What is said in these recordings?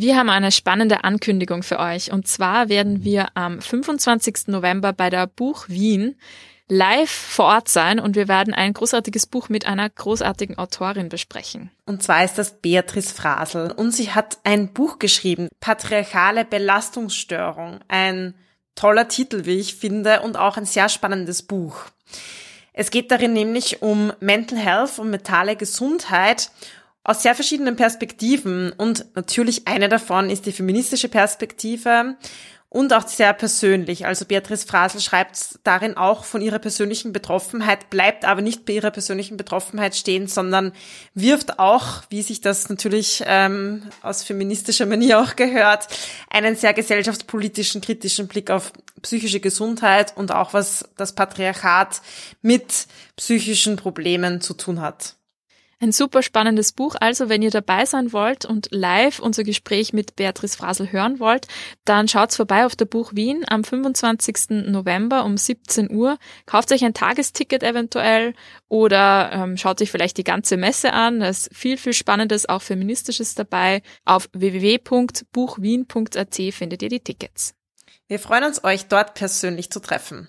Wir haben eine spannende Ankündigung für euch. Und zwar werden wir am 25. November bei der Buch Wien live vor Ort sein und wir werden ein großartiges Buch mit einer großartigen Autorin besprechen. Und zwar ist das Beatrice Frasel und sie hat ein Buch geschrieben, Patriarchale Belastungsstörung. Ein toller Titel, wie ich finde, und auch ein sehr spannendes Buch. Es geht darin nämlich um Mental Health und mentale Gesundheit aus sehr verschiedenen Perspektiven und natürlich eine davon ist die feministische Perspektive und auch sehr persönlich. Also Beatrice Frasel schreibt darin auch von ihrer persönlichen Betroffenheit, bleibt aber nicht bei ihrer persönlichen Betroffenheit stehen, sondern wirft auch, wie sich das natürlich ähm, aus feministischer Manier auch gehört, einen sehr gesellschaftspolitischen, kritischen Blick auf psychische Gesundheit und auch was das Patriarchat mit psychischen Problemen zu tun hat. Ein super spannendes Buch. Also, wenn ihr dabei sein wollt und live unser Gespräch mit Beatrice Frasel hören wollt, dann schaut's vorbei auf der Buch Wien am 25. November um 17 Uhr. Kauft euch ein Tagesticket eventuell oder ähm, schaut euch vielleicht die ganze Messe an. Da ist viel, viel Spannendes, auch Feministisches dabei. Auf www.buchwien.at findet ihr die Tickets. Wir freuen uns, euch dort persönlich zu treffen.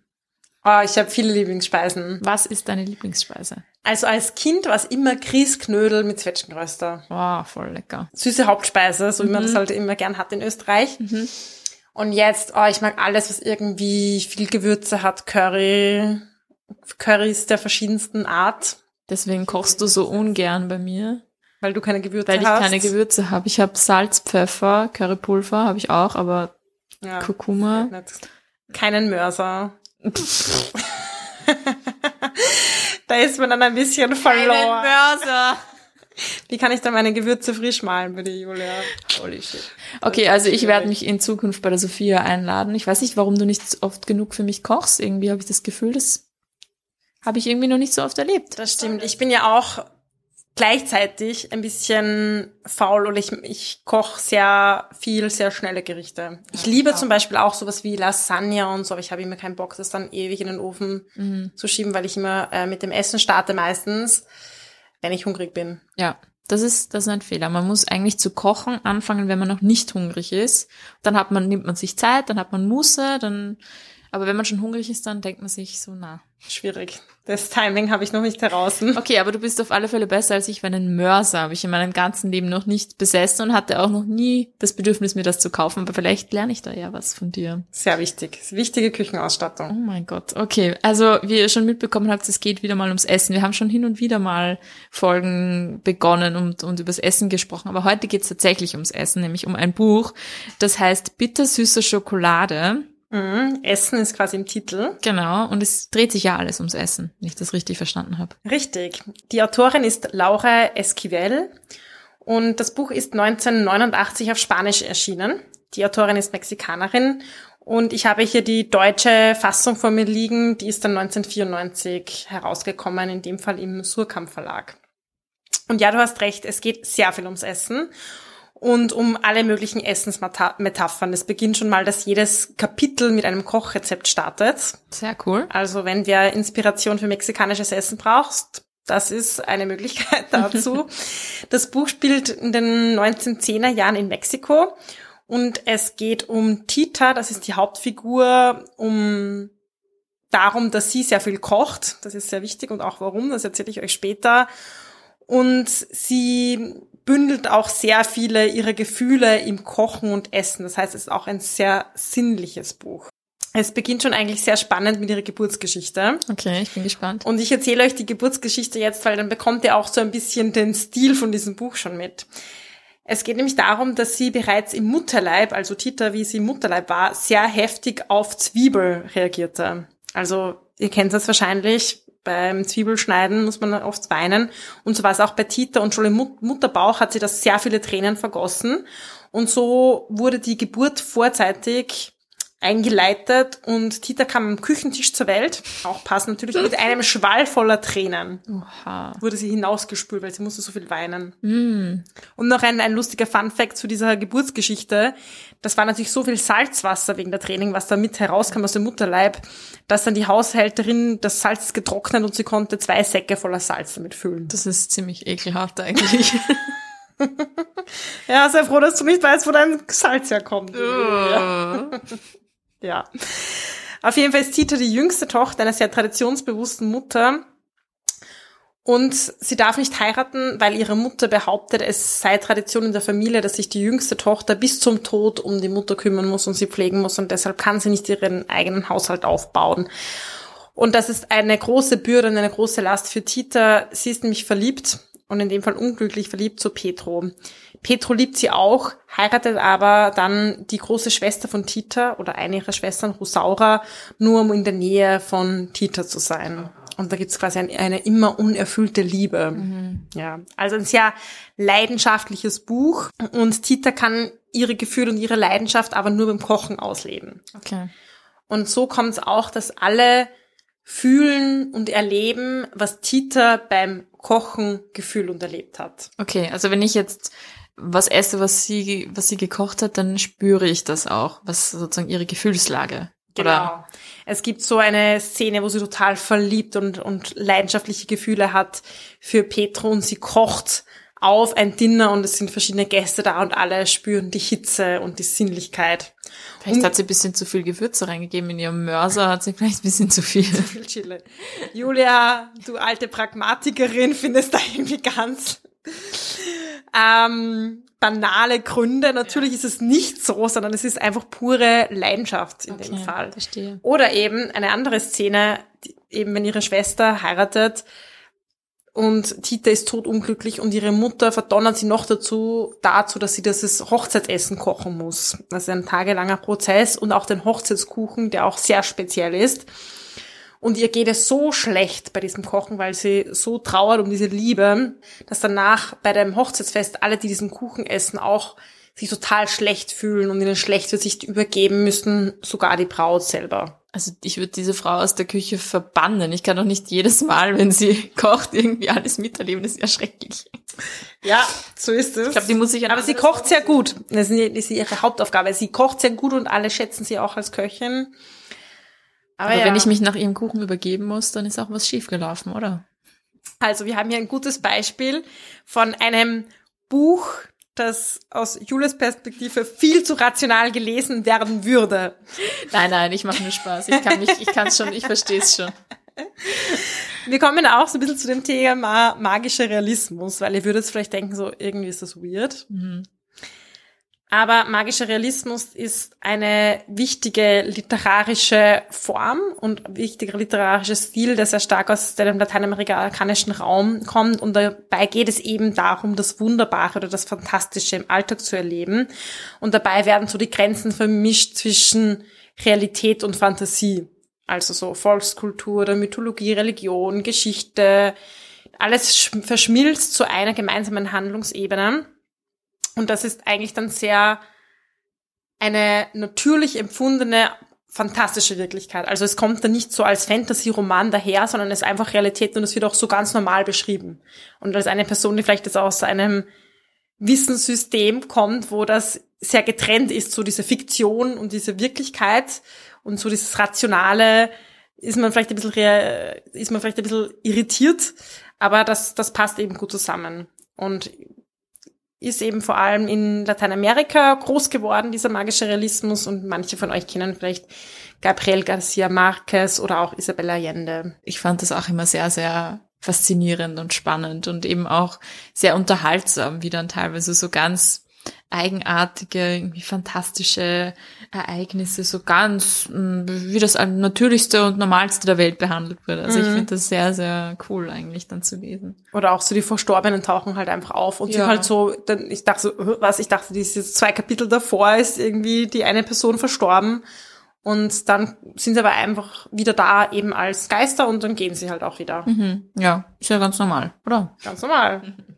Oh, ich habe viele Lieblingsspeisen. Was ist deine Lieblingsspeise? Also als Kind war es immer Grießknödel mit Zwetschgenröster. Wow, voll lecker. Süße Hauptspeise, so wie man das halt immer gern hat in Österreich. Mhm. Und jetzt, oh, ich mag alles, was irgendwie viel Gewürze hat, Curry, Currys der verschiedensten Art. Deswegen kochst du so ungern bei mir. Weil du keine Gewürze Weil ich hast. keine Gewürze habe. Ich habe Salz, Pfeffer, Currypulver habe ich auch, aber ja, Kurkuma. Keinen Mörser. Da ist man dann ein bisschen verloren. Mörser. Wie kann ich dann meine Gewürze frisch malen, bitte, Julia? Holy shit. Okay, also ich werde mich in Zukunft bei der Sophia einladen. Ich weiß nicht, warum du nicht oft genug für mich kochst. Irgendwie habe ich das Gefühl, das habe ich irgendwie noch nicht so oft erlebt. Das stimmt. Ich bin ja auch gleichzeitig ein bisschen faul und ich, ich koche sehr viel, sehr schnelle Gerichte. Ich liebe zum Beispiel auch sowas wie Lasagne und so, aber ich habe immer keinen Bock, das dann ewig in den Ofen Mhm. zu schieben, weil ich immer äh, mit dem Essen starte meistens, wenn ich hungrig bin. Ja, das ist, das ist ein Fehler. Man muss eigentlich zu kochen anfangen, wenn man noch nicht hungrig ist. Dann hat man, nimmt man sich Zeit, dann hat man Muße, dann, aber wenn man schon hungrig ist, dann denkt man sich so, na. Schwierig. Das Timing habe ich noch nicht heraus. Okay, aber du bist auf alle Fälle besser als ich, weil einen Mörser habe ich in meinem ganzen Leben noch nicht besessen und hatte auch noch nie das Bedürfnis, mir das zu kaufen. Aber vielleicht lerne ich da ja was von dir. Sehr wichtig. Wichtige Oh Küchenausstattung. mein Gott. Okay, also wie ihr schon mitbekommen habt, es geht wieder mal ums Essen. Wir haben schon hin und wieder mal Folgen begonnen und, und übers Essen gesprochen, aber heute geht es tatsächlich ums Essen, nämlich um ein Buch, das heißt Bittersüße Schokolade. Mhm. Essen ist quasi im Titel. Genau, und es dreht sich ja alles ums Essen, wenn ich das richtig verstanden habe. Richtig. Die Autorin ist Laura Esquivel und das Buch ist 1989 auf Spanisch erschienen. Die Autorin ist Mexikanerin und ich habe hier die deutsche Fassung vor mir liegen. Die ist dann 1994 herausgekommen, in dem Fall im Surkamp Verlag. Und ja, du hast recht, es geht sehr viel ums Essen und um alle möglichen Essensmetaphern. Es beginnt schon mal, dass jedes Kapitel mit einem Kochrezept startet. Sehr cool. Also wenn wer Inspiration für mexikanisches Essen brauchst, das ist eine Möglichkeit dazu. das Buch spielt in den 1910er Jahren in Mexiko und es geht um Tita, das ist die Hauptfigur, um darum, dass sie sehr viel kocht. Das ist sehr wichtig und auch warum, das erzähle ich euch später. Und sie bündelt auch sehr viele ihrer Gefühle im Kochen und Essen. Das heißt, es ist auch ein sehr sinnliches Buch. Es beginnt schon eigentlich sehr spannend mit ihrer Geburtsgeschichte. Okay, ich bin gespannt. Und ich erzähle euch die Geburtsgeschichte jetzt, weil dann bekommt ihr auch so ein bisschen den Stil von diesem Buch schon mit. Es geht nämlich darum, dass sie bereits im Mutterleib, also Tita, wie sie im Mutterleib war, sehr heftig auf Zwiebel reagierte. Also ihr kennt das wahrscheinlich, beim Zwiebelschneiden muss man oft weinen. Und so war es auch bei Tita und schon im Mut Mutterbauch hat sie das sehr viele Tränen vergossen. Und so wurde die Geburt vorzeitig eingeleitet und Tita kam am Küchentisch zur Welt, auch passend natürlich, mit einem Schwall voller Tränen. Oha. Wurde sie hinausgespült, weil sie musste so viel weinen. Mm. Und noch ein, ein lustiger Fun-Fact zu dieser Geburtsgeschichte. Das war natürlich so viel Salzwasser wegen der Training, was da mit herauskam aus dem Mutterleib, dass dann die Haushälterin das Salz getrocknet und sie konnte zwei Säcke voller Salz damit füllen. Das ist ziemlich ekelhaft eigentlich. Ja, sehr froh, dass du nicht weißt, wo dein Salz herkommt. Ja. Ja. Auf jeden Fall ist Tita die jüngste Tochter einer sehr traditionsbewussten Mutter. Und sie darf nicht heiraten, weil ihre Mutter behauptet, es sei Tradition in der Familie, dass sich die jüngste Tochter bis zum Tod um die Mutter kümmern muss und sie pflegen muss und deshalb kann sie nicht ihren eigenen Haushalt aufbauen. Und das ist eine große Bürde und eine große Last für Tita. Sie ist nämlich verliebt und in dem Fall unglücklich verliebt zu Petro. Petro liebt sie auch, heiratet aber dann die große Schwester von Tita oder eine ihrer Schwestern, Rosaura, nur um in der Nähe von Tita zu sein. Und da gibt's quasi ein, eine immer unerfüllte Liebe. Ja, also ein sehr leidenschaftliches Buch. Und Tita kann ihre Gefühle und ihre Leidenschaft aber nur beim Kochen ausleben. Okay. Und so kommt es auch, dass alle fühlen und erleben, was Tita beim Kochen gefühlt und erlebt hat. Okay, also wenn ich jetzt was esse, was sie, was sie gekocht hat, dann spüre ich das auch, was sozusagen ihre Gefühlslage. Oder? Genau. Es gibt so eine Szene, wo sie total verliebt und, und leidenschaftliche Gefühle hat für Petro und sie kocht auf ein Dinner und es sind verschiedene Gäste da und alle spüren die Hitze und die Sinnlichkeit. Vielleicht hat sie ein bisschen zu viel Gewürze reingegeben in ihrem Mörser, hat sie vielleicht ein bisschen zu viel. Viel Chili. Julia, du alte Pragmatikerin, findest da irgendwie ganz ähm, banale Gründe. Natürlich ist es nicht so, sondern es ist einfach pure Leidenschaft in dem Okay, Fall. Verstehe. Oder eben eine andere Szene, die, eben wenn ihre Schwester heiratet und Tita ist totunglücklich und ihre Mutter verdonnert sie noch dazu, dazu, dass sie das Hochzeitsessen kochen muss. Das ist ein tagelanger Prozess und auch den Hochzeitskuchen, der auch sehr speziell ist. Und ihr geht es so schlecht bei diesem Kochen, weil sie so trauert um diese Liebe, dass danach bei dem Hochzeitsfest alle, die diesen Kuchen essen, auch sich total schlecht fühlen und ihnen schlechte Sicht übergeben müssen, sogar die Braut selber. Also ich würde diese Frau aus der Küche verbannen. Ich kann doch nicht jedes Mal, wenn sie kocht, irgendwie alles miterleben. Das ist ja schrecklich. Ja, so ist es. Ich glaube, die muss sich Aber sie kocht sehr gut. Das ist ihre Hauptaufgabe. Sie kocht sehr gut und alle schätzen sie auch als Köchin. Aber ja. wenn ich mich nach ihrem Kuchen übergeben muss, dann ist auch was schiefgelaufen, oder? Also wir haben hier ein gutes Beispiel von einem Buch, das aus Julias Perspektive viel zu rational gelesen werden würde. Nein, nein, ich mache nur Spaß. Ich kann mich, ich kann es schon, ich verstehe es schon. Wir kommen auch so ein bisschen zu dem Thema magischer Realismus, weil ihr würdet vielleicht denken, so irgendwie ist das weird. Mhm. Aber magischer Realismus ist eine wichtige literarische Form und wichtiger literarischer Stil, der sehr stark aus dem lateinamerikanischen Raum kommt. Und dabei geht es eben darum, das Wunderbare oder das Fantastische im Alltag zu erleben. Und dabei werden so die Grenzen vermischt zwischen Realität und Fantasie. Also so Volkskultur oder Mythologie, Religion, Geschichte. Alles sch- verschmilzt zu einer gemeinsamen Handlungsebene. Und das ist eigentlich dann sehr eine natürlich empfundene, fantastische Wirklichkeit. Also es kommt dann nicht so als Fantasy-Roman daher, sondern es ist einfach Realität und es wird auch so ganz normal beschrieben. Und als eine Person, die vielleicht jetzt aus einem Wissenssystem kommt, wo das sehr getrennt ist, so diese Fiktion und diese Wirklichkeit und so dieses Rationale, ist man vielleicht ein bisschen, ist man vielleicht ein bisschen irritiert, aber das, das passt eben gut zusammen. Und ist eben vor allem in Lateinamerika groß geworden, dieser magische Realismus. Und manche von euch kennen vielleicht Gabriel Garcia Marquez oder auch Isabella Allende. Ich fand das auch immer sehr, sehr faszinierend und spannend und eben auch sehr unterhaltsam, wie dann teilweise so ganz eigenartige, irgendwie fantastische Ereignisse so ganz mh, wie das natürlichste und normalste der Welt behandelt wurde. Also ich Mhm. finde das sehr, sehr cool eigentlich dann zu lesen. Oder auch so die Verstorbenen tauchen halt einfach auf und Ja. sind halt so, dann, ich dachte so, äh, was, ich dachte, diese zwei Kapitel davor ist irgendwie die eine Person verstorben und dann sind sie aber einfach wieder da eben als Geister und dann gehen sie halt auch wieder. Mhm. Ja, ist ja ganz normal, oder? Ganz normal.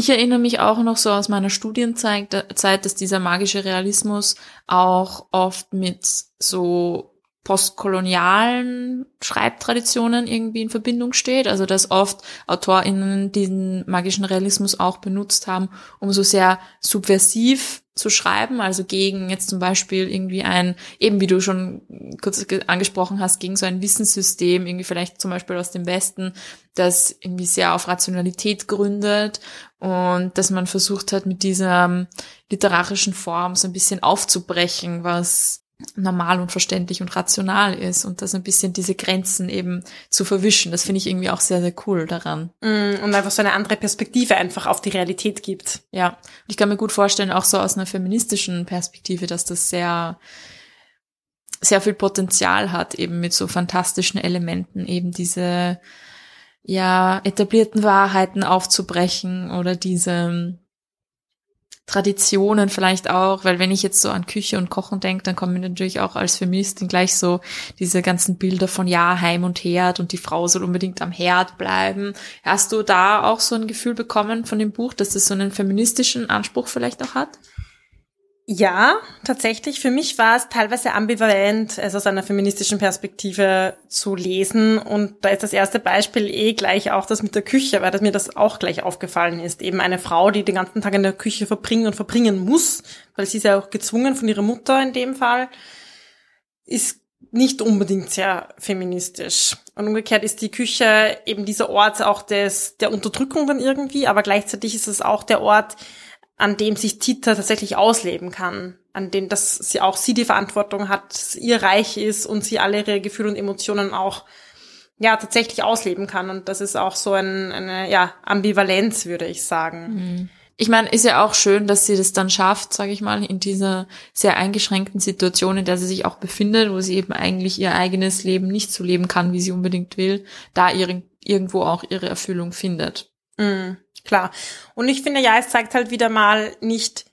Ich erinnere mich auch noch so aus meiner Studienzeit, dass dieser magische Realismus auch oft mit so postkolonialen Schreibtraditionen irgendwie in Verbindung steht. Also dass oft AutorInnen diesen magischen Realismus auch benutzt haben, um so sehr subversiv zu schreiben, also gegen jetzt zum Beispiel irgendwie ein, eben wie du schon kurz angesprochen hast, gegen so ein Wissenssystem, irgendwie vielleicht zum Beispiel aus dem Westen, das irgendwie sehr auf Rationalität gründet und dass man versucht hat, mit dieser literarischen Form so ein bisschen aufzubrechen, was normal und verständlich und rational ist und das ein bisschen diese Grenzen eben zu verwischen. Das finde ich irgendwie auch sehr, sehr cool daran. Mm, und einfach so eine andere Perspektive einfach auf die Realität gibt. Ja. Und ich kann mir gut vorstellen, auch so aus einer feministischen Perspektive, dass das sehr, sehr viel Potenzial hat, eben mit so fantastischen Elementen eben diese, ja, etablierten Wahrheiten aufzubrechen oder diese, Traditionen vielleicht auch, weil wenn ich jetzt so an Küche und Kochen denke, dann kommen mir natürlich auch als Feministin gleich so diese ganzen Bilder von ja, Heim und Herd und die Frau soll unbedingt am Herd bleiben. Hast du da auch so ein Gefühl bekommen von dem Buch, dass das so einen feministischen Anspruch vielleicht auch hat? Ja, tatsächlich. Für mich war es teilweise ambivalent, es aus einer feministischen Perspektive zu lesen. Und da ist das erste Beispiel eh gleich auch das mit der Küche, weil mir das auch gleich aufgefallen ist. Eben eine Frau, die den ganzen Tag in der Küche verbringen und verbringen muss, weil sie ist ja auch gezwungen von ihrer Mutter in dem Fall, ist nicht unbedingt sehr feministisch. Und umgekehrt ist die Küche eben dieser Ort auch des, der Unterdrückung dann irgendwie, aber gleichzeitig ist es auch der Ort, an dem sich Tita tatsächlich ausleben kann, an dem, dass sie auch sie die Verantwortung hat, ihr Reich ist und sie alle ihre Gefühle und Emotionen auch ja tatsächlich ausleben kann und das ist auch so ein, eine ja Ambivalenz, würde ich sagen. Mhm. Ich meine, ist ja auch schön, dass sie das dann schafft, sage ich mal, in dieser sehr eingeschränkten Situation, in der sie sich auch befindet, wo sie eben eigentlich ihr eigenes Leben nicht so leben kann, wie sie unbedingt will, da ihre, irgendwo auch ihre Erfüllung findet. Mhm. Klar. Und ich finde, ja, es zeigt halt wieder mal nicht,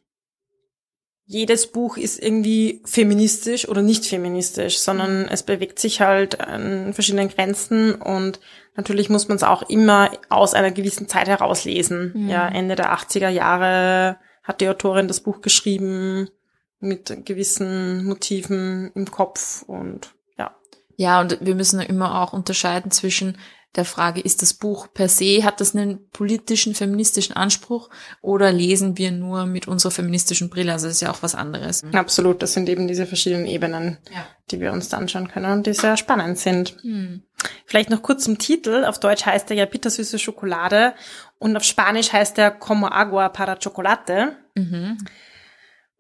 jedes Buch ist irgendwie feministisch oder nicht feministisch, sondern es bewegt sich halt an verschiedenen Grenzen und natürlich muss man es auch immer aus einer gewissen Zeit heraus lesen. Mhm. Ja, Ende der 80er Jahre hat die Autorin das Buch geschrieben mit gewissen Motiven im Kopf und ja. Ja, und wir müssen immer auch unterscheiden zwischen der Frage, ist das Buch per se, hat das einen politischen, feministischen Anspruch oder lesen wir nur mit unserer feministischen Brille? Also das ist ja auch was anderes. Absolut, das sind eben diese verschiedenen Ebenen, ja. die wir uns da anschauen können und die sehr spannend sind. Hm. Vielleicht noch kurz zum Titel. Auf Deutsch heißt er ja bittersüße Schokolade und auf Spanisch heißt er Como agua para chocolate. Mhm.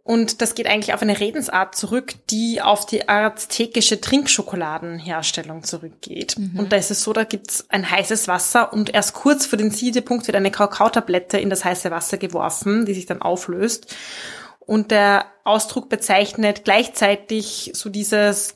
Und das geht eigentlich auf eine Redensart zurück, die auf die aztekische Trinkschokoladenherstellung zurückgeht. Mhm. Und da ist es so, da gibt's ein heißes Wasser und erst kurz vor den Siedepunkt wird eine Kakaotablette in das heiße Wasser geworfen, die sich dann auflöst. Und der Ausdruck bezeichnet gleichzeitig so dieses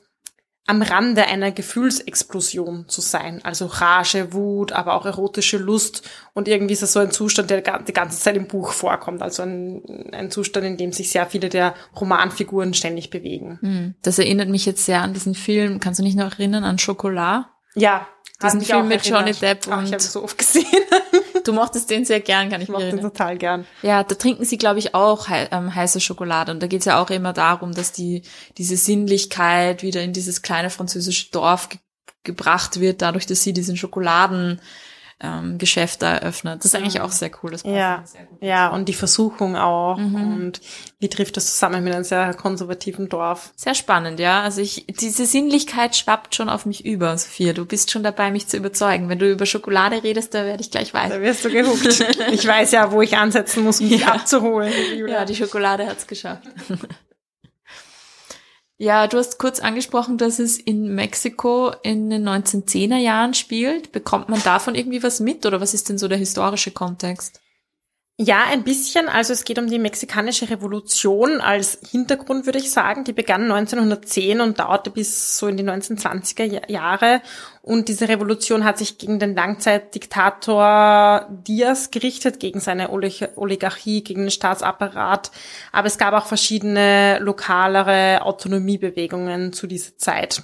am Rande einer Gefühlsexplosion zu sein. Also Rage, Wut, aber auch erotische Lust. Und irgendwie ist das so ein Zustand, der die ganze Zeit im Buch vorkommt. Also ein, ein Zustand, in dem sich sehr viele der Romanfiguren ständig bewegen. Hm. Das erinnert mich jetzt sehr an diesen Film. Kannst du dich noch erinnern an Schokolade? Ja, diesen Film mit Johnny Depp und Ach, ich habe so oft gesehen. du mochtest den sehr gern, kann ich, ich mir erinnern. den total gern. Ja, da trinken sie, glaube ich, auch he ähm, heiße Schokolade. Und da geht's ja auch immer darum, dass die diese Sinnlichkeit wieder in dieses kleine französische Dorf ge gebracht wird, dadurch, dass sie diesen Schokoladen ähm, Geschäfte eröffnet. Das ist eigentlich auch sehr cool. Das ja, sehr gut. ja, und die Versuchung auch. Mhm. Und wie trifft das zusammen mit einem sehr konservativen Dorf? Sehr spannend, ja. Also ich, diese Sinnlichkeit schwappt schon auf mich über, Sophia. Du bist schon dabei, mich zu überzeugen. Wenn du über Schokolade redest, da werde ich gleich weiß. Da wirst du gehuckt. ich weiß ja, wo ich ansetzen muss, um dich ja. abzuholen. Ja, die Schokolade hat's geschafft. Ja, du hast kurz angesprochen, dass es in Mexiko in den 1910er Jahren spielt. Bekommt man davon irgendwie was mit oder was ist denn so der historische Kontext? Ja, ein bisschen. Also es geht um die mexikanische Revolution als Hintergrund, würde ich sagen. Die begann 1910 und dauerte bis so in die 1920er Jahre. Und diese Revolution hat sich gegen den Langzeitdiktator Diaz gerichtet, gegen seine Oligarchie, gegen den Staatsapparat. Aber es gab auch verschiedene lokalere Autonomiebewegungen zu dieser Zeit.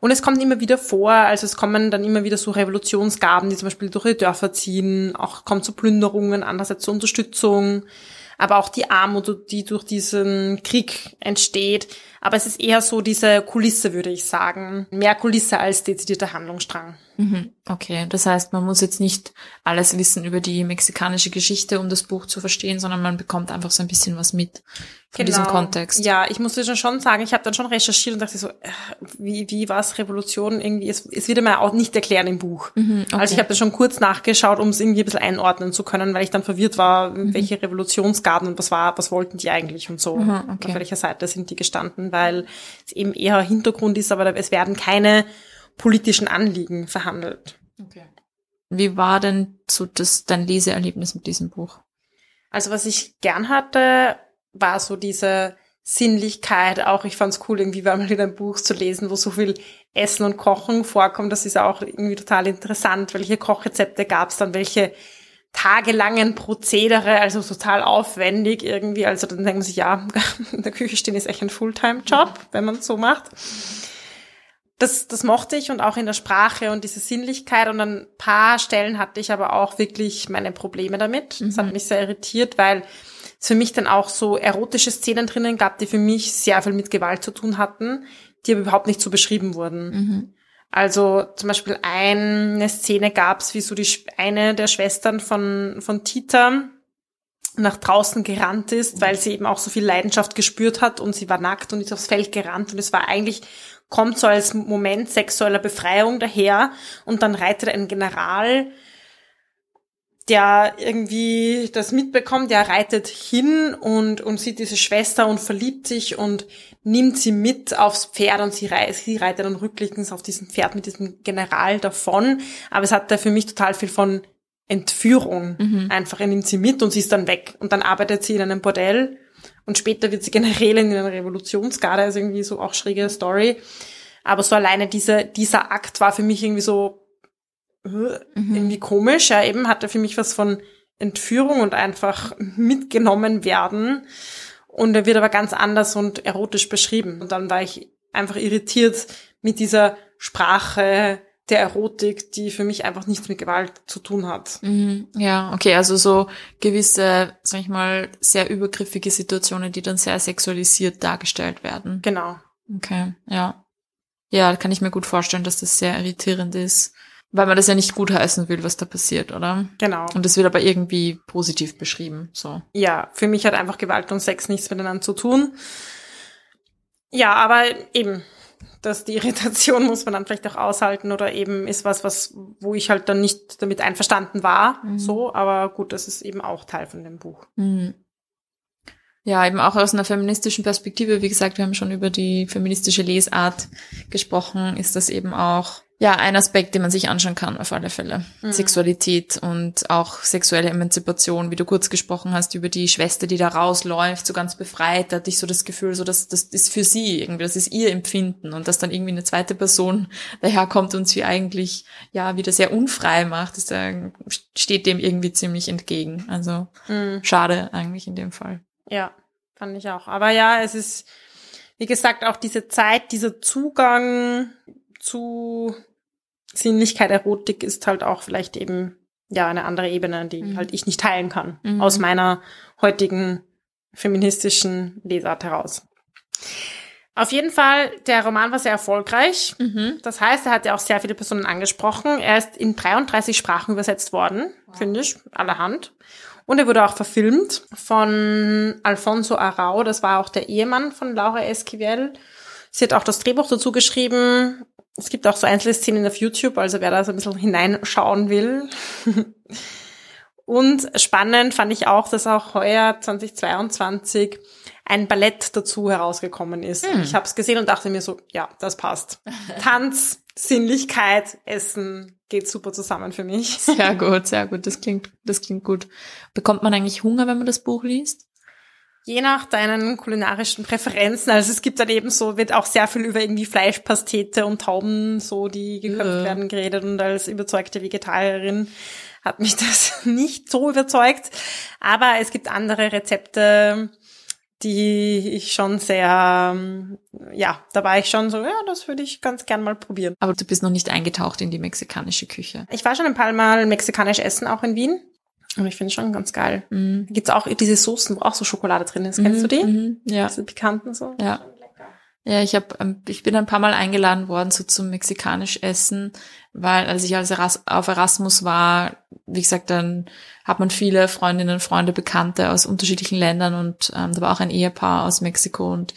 Und es kommt immer wieder vor, also es kommen dann immer wieder so Revolutionsgaben, die zum Beispiel durch die Dörfer ziehen, auch kommt zu Plünderungen, andererseits zur Unterstützung, aber auch die Armut, die durch diesen Krieg entsteht. Aber es ist eher so diese Kulisse, würde ich sagen. Mehr Kulisse als dezidierter Handlungsstrang. Mhm. Okay, das heißt, man muss jetzt nicht alles wissen über die mexikanische Geschichte, um das Buch zu verstehen, sondern man bekommt einfach so ein bisschen was mit von genau. diesem Kontext. Ja, ich muss dir schon sagen, ich habe dann schon recherchiert und dachte so, äh, wie, wie war es Revolution irgendwie? Es, es wird mir auch nicht erklären im Buch. Mhm, okay. Also ich habe das schon kurz nachgeschaut, um es irgendwie ein bisschen einordnen zu können, weil ich dann verwirrt war, mhm. welche Revolutionsgarden und was war, was wollten die eigentlich und so. Mhm, okay. Auf welcher Seite sind die gestanden, weil es eben eher Hintergrund ist, aber es werden keine politischen Anliegen verhandelt. Okay. Wie war denn so das, dein Leseerlebnis mit diesem Buch? Also was ich gern hatte, war so diese Sinnlichkeit. Auch ich fand es cool, irgendwie mal wieder ein Buch zu lesen, wo so viel Essen und Kochen vorkommt. Das ist auch irgendwie total interessant. Welche Kochrezepte gab es dann? Welche tagelangen Prozedere, also total aufwendig irgendwie. Also dann denkt man sich, ja, in der Küche stehen ist echt ein Fulltime-Job, wenn man es so macht. Das, das mochte ich und auch in der Sprache und diese Sinnlichkeit und an ein paar Stellen hatte ich aber auch wirklich meine Probleme damit. Das mhm. hat mich sehr irritiert, weil es für mich dann auch so erotische Szenen drinnen gab, die für mich sehr viel mit Gewalt zu tun hatten, die aber überhaupt nicht so beschrieben wurden. Mhm. Also zum Beispiel eine Szene gab es, wie so die eine der Schwestern von, von Tita nach draußen gerannt ist, weil sie eben auch so viel Leidenschaft gespürt hat und sie war nackt und ist aufs Feld gerannt und es war eigentlich, kommt so als Moment sexueller Befreiung daher und dann reitet ein General der irgendwie das mitbekommt, der reitet hin und, und sieht diese Schwester und verliebt sich und nimmt sie mit aufs Pferd und sie, rei sie reitet dann rückblickend auf diesem Pferd mit diesem General davon. Aber es hat da für mich total viel von Entführung. Mhm. Einfach, er nimmt sie mit und sie ist dann weg. Und dann arbeitet sie in einem Bordell und später wird sie Generälin in einer Revolutionsgarde, also irgendwie so auch schräge Story. Aber so alleine dieser, dieser Akt war für mich irgendwie so, mhm. irgendwie komisch. Ja, eben hatte für mich was von Entführung und einfach mitgenommen werden. Und er wird aber ganz anders und erotisch beschrieben. Und dann war ich einfach irritiert mit dieser Sprache der Erotik, die für mich einfach nichts mit Gewalt zu tun hat. Mhm. Ja, okay, also so gewisse, sag ich mal, sehr übergriffige Situationen, die dann sehr sexualisiert dargestellt werden. Genau. Okay, ja. Ja, kann ich mir gut vorstellen, dass das sehr irritierend ist. Weil man das ja nicht gutheißen will, was da passiert, oder? Genau. Und das wird aber irgendwie positiv beschrieben, so. Ja, für mich hat einfach Gewalt und Sex nichts miteinander zu tun. Ja, aber eben, dass die Irritation muss man dann vielleicht auch aushalten oder eben ist was, was, wo ich halt dann nicht damit einverstanden war, mhm. so. Aber gut, das ist eben auch Teil von dem Buch. Mhm. Ja, eben auch aus einer feministischen Perspektive. Wie gesagt, wir haben schon über die feministische Lesart gesprochen, ist das eben auch ja, ein Aspekt, den man sich anschauen kann, auf alle Fälle. Mhm. Sexualität und auch sexuelle Emanzipation, wie du kurz gesprochen hast, über die Schwester, die da rausläuft, so ganz befreit, da hatte ich so das Gefühl, so, dass das ist für sie irgendwie, das ist ihr Empfinden und dass dann irgendwie eine zweite Person daherkommt und sie eigentlich, ja, wieder sehr unfrei macht, das steht dem irgendwie ziemlich entgegen. Also, mhm. schade eigentlich in dem Fall. Ja, fand ich auch. Aber ja, es ist, wie gesagt, auch diese Zeit, dieser Zugang zu Sinnlichkeit, Erotik ist halt auch vielleicht eben ja eine andere Ebene, die mhm. halt ich nicht teilen kann mhm. aus meiner heutigen feministischen Lesart heraus. Auf jeden Fall, der Roman war sehr erfolgreich. Mhm. Das heißt, er hat ja auch sehr viele Personen angesprochen. Er ist in 33 Sprachen übersetzt worden, wow. finde ich, allerhand. Und er wurde auch verfilmt von Alfonso Arau, das war auch der Ehemann von Laura Esquivel. Sie hat auch das Drehbuch dazu geschrieben es gibt auch so einzelne Szenen auf YouTube, also wer da so ein bisschen hineinschauen will. Und spannend fand ich auch, dass auch heuer 2022 ein Ballett dazu herausgekommen ist. Hm. Ich habe es gesehen und dachte mir so, ja, das passt. Tanz, Sinnlichkeit, Essen geht super zusammen für mich. Sehr gut, sehr gut. Das klingt, das klingt gut. Bekommt man eigentlich Hunger, wenn man das Buch liest? Je nach deinen kulinarischen Präferenzen. Also es gibt dann eben so, wird auch sehr viel über irgendwie Fleischpastete und Tauben, so die geköpft ja. werden, geredet. Und als überzeugte Vegetarierin hat mich das nicht so überzeugt. Aber es gibt andere Rezepte, die ich schon sehr, ja, da war ich schon so, ja, das würde ich ganz gern mal probieren. Aber du bist noch nicht eingetaucht in die mexikanische Küche. Ich war schon ein paar Mal mexikanisch essen, auch in Wien. Und ich finde es schon ganz geil. Mhm. Da gibt's auch diese Soßen, wo auch so Schokolade drin ist. Kennst du die? Mhm. Ja. Diese pikanten so? Ja. Ja, ich habe, ähm, ich bin ein paar Mal eingeladen worden so zum mexikanisch Essen, weil als ich als Eras auf Erasmus war, wie gesagt, dann hat man viele Freundinnen, Freunde, Bekannte aus unterschiedlichen Ländern und ähm, da war auch ein Ehepaar aus Mexiko und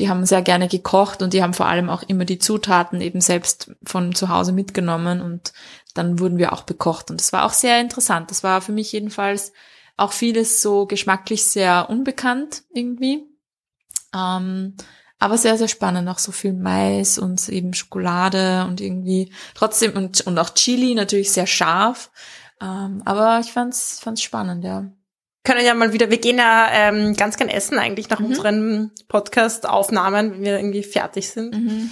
die haben sehr gerne gekocht und die haben vor allem auch immer die Zutaten eben selbst von zu Hause mitgenommen und dann wurden wir auch bekocht und das war auch sehr interessant. Das war für mich jedenfalls auch vieles so geschmacklich sehr unbekannt irgendwie. Ähm, aber sehr, sehr spannend, auch so viel Mais und eben Schokolade und irgendwie trotzdem und, und auch Chili, natürlich sehr scharf. Ähm, aber ich fand's, fand's spannend, ja. Können ja mal wieder, wir gehen ja ähm, ganz gern essen eigentlich nach Mhm. unseren Podcast-Aufnahmen, wenn wir irgendwie fertig sind. Mhm.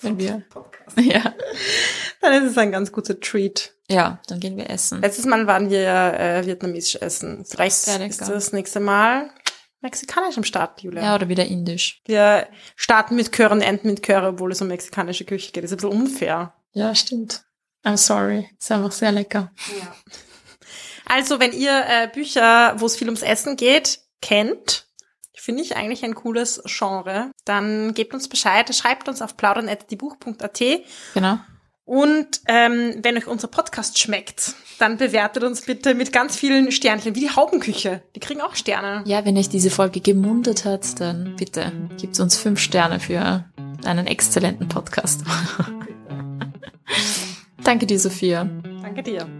Wenn wir, Podcast. ja. Dann ist es ein ganz guter Treat. Ja, dann gehen wir essen. Letztes Mal waren wir äh, vietnamesisch essen. Vielleicht Sehr lecker. ist das nächste Mal mexikanisch am Start, Julia. Ja, oder wieder indisch. Wir starten mit Chöre und enden mit Chöre, obwohl es um mexikanische Küche geht. Das ist ein bisschen unfair. Ja, stimmt. I'm sorry. Ist einfach sehr lecker. Also, wenn ihr äh, Bücher, wo es viel ums Essen geht, kennt, finde ich eigentlich ein cooles Genre, dann gebt uns Bescheid, schreibt uns auf plaudern.diebuch.at Genau. und ähm, wenn euch unser Podcast schmeckt, dann bewertet uns bitte mit ganz vielen Sternchen, wie die Haubenküche. Die kriegen auch Sterne. Ja, wenn euch diese Folge gemundet hat, dann bitte gibt's uns fünf Sterne für einen exzellenten Podcast. Danke dir, Sophia. Danke dir.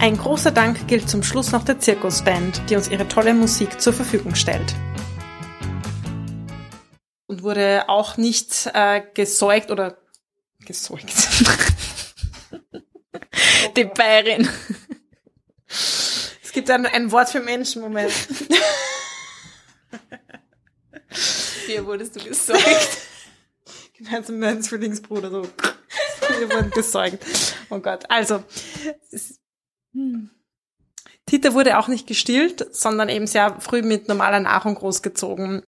Ein großer Dank gilt zum Schluss noch der Zirkusband, die uns ihre tolle Musik zur Verfügung stellt. Und wurde auch nicht äh, gesäugt oder gesäugt. Die Bayerin. Es gibt ein, ein Wort für Menschen, Moment. Wie wurdest du gesäugt? Also mein Zwillingsbruder so. Wir wurden gesäugt. Oh Gott. Also, es- hm. Tita wurde auch nicht gestillt, sondern eben sehr früh mit normaler Nahrung großgezogen.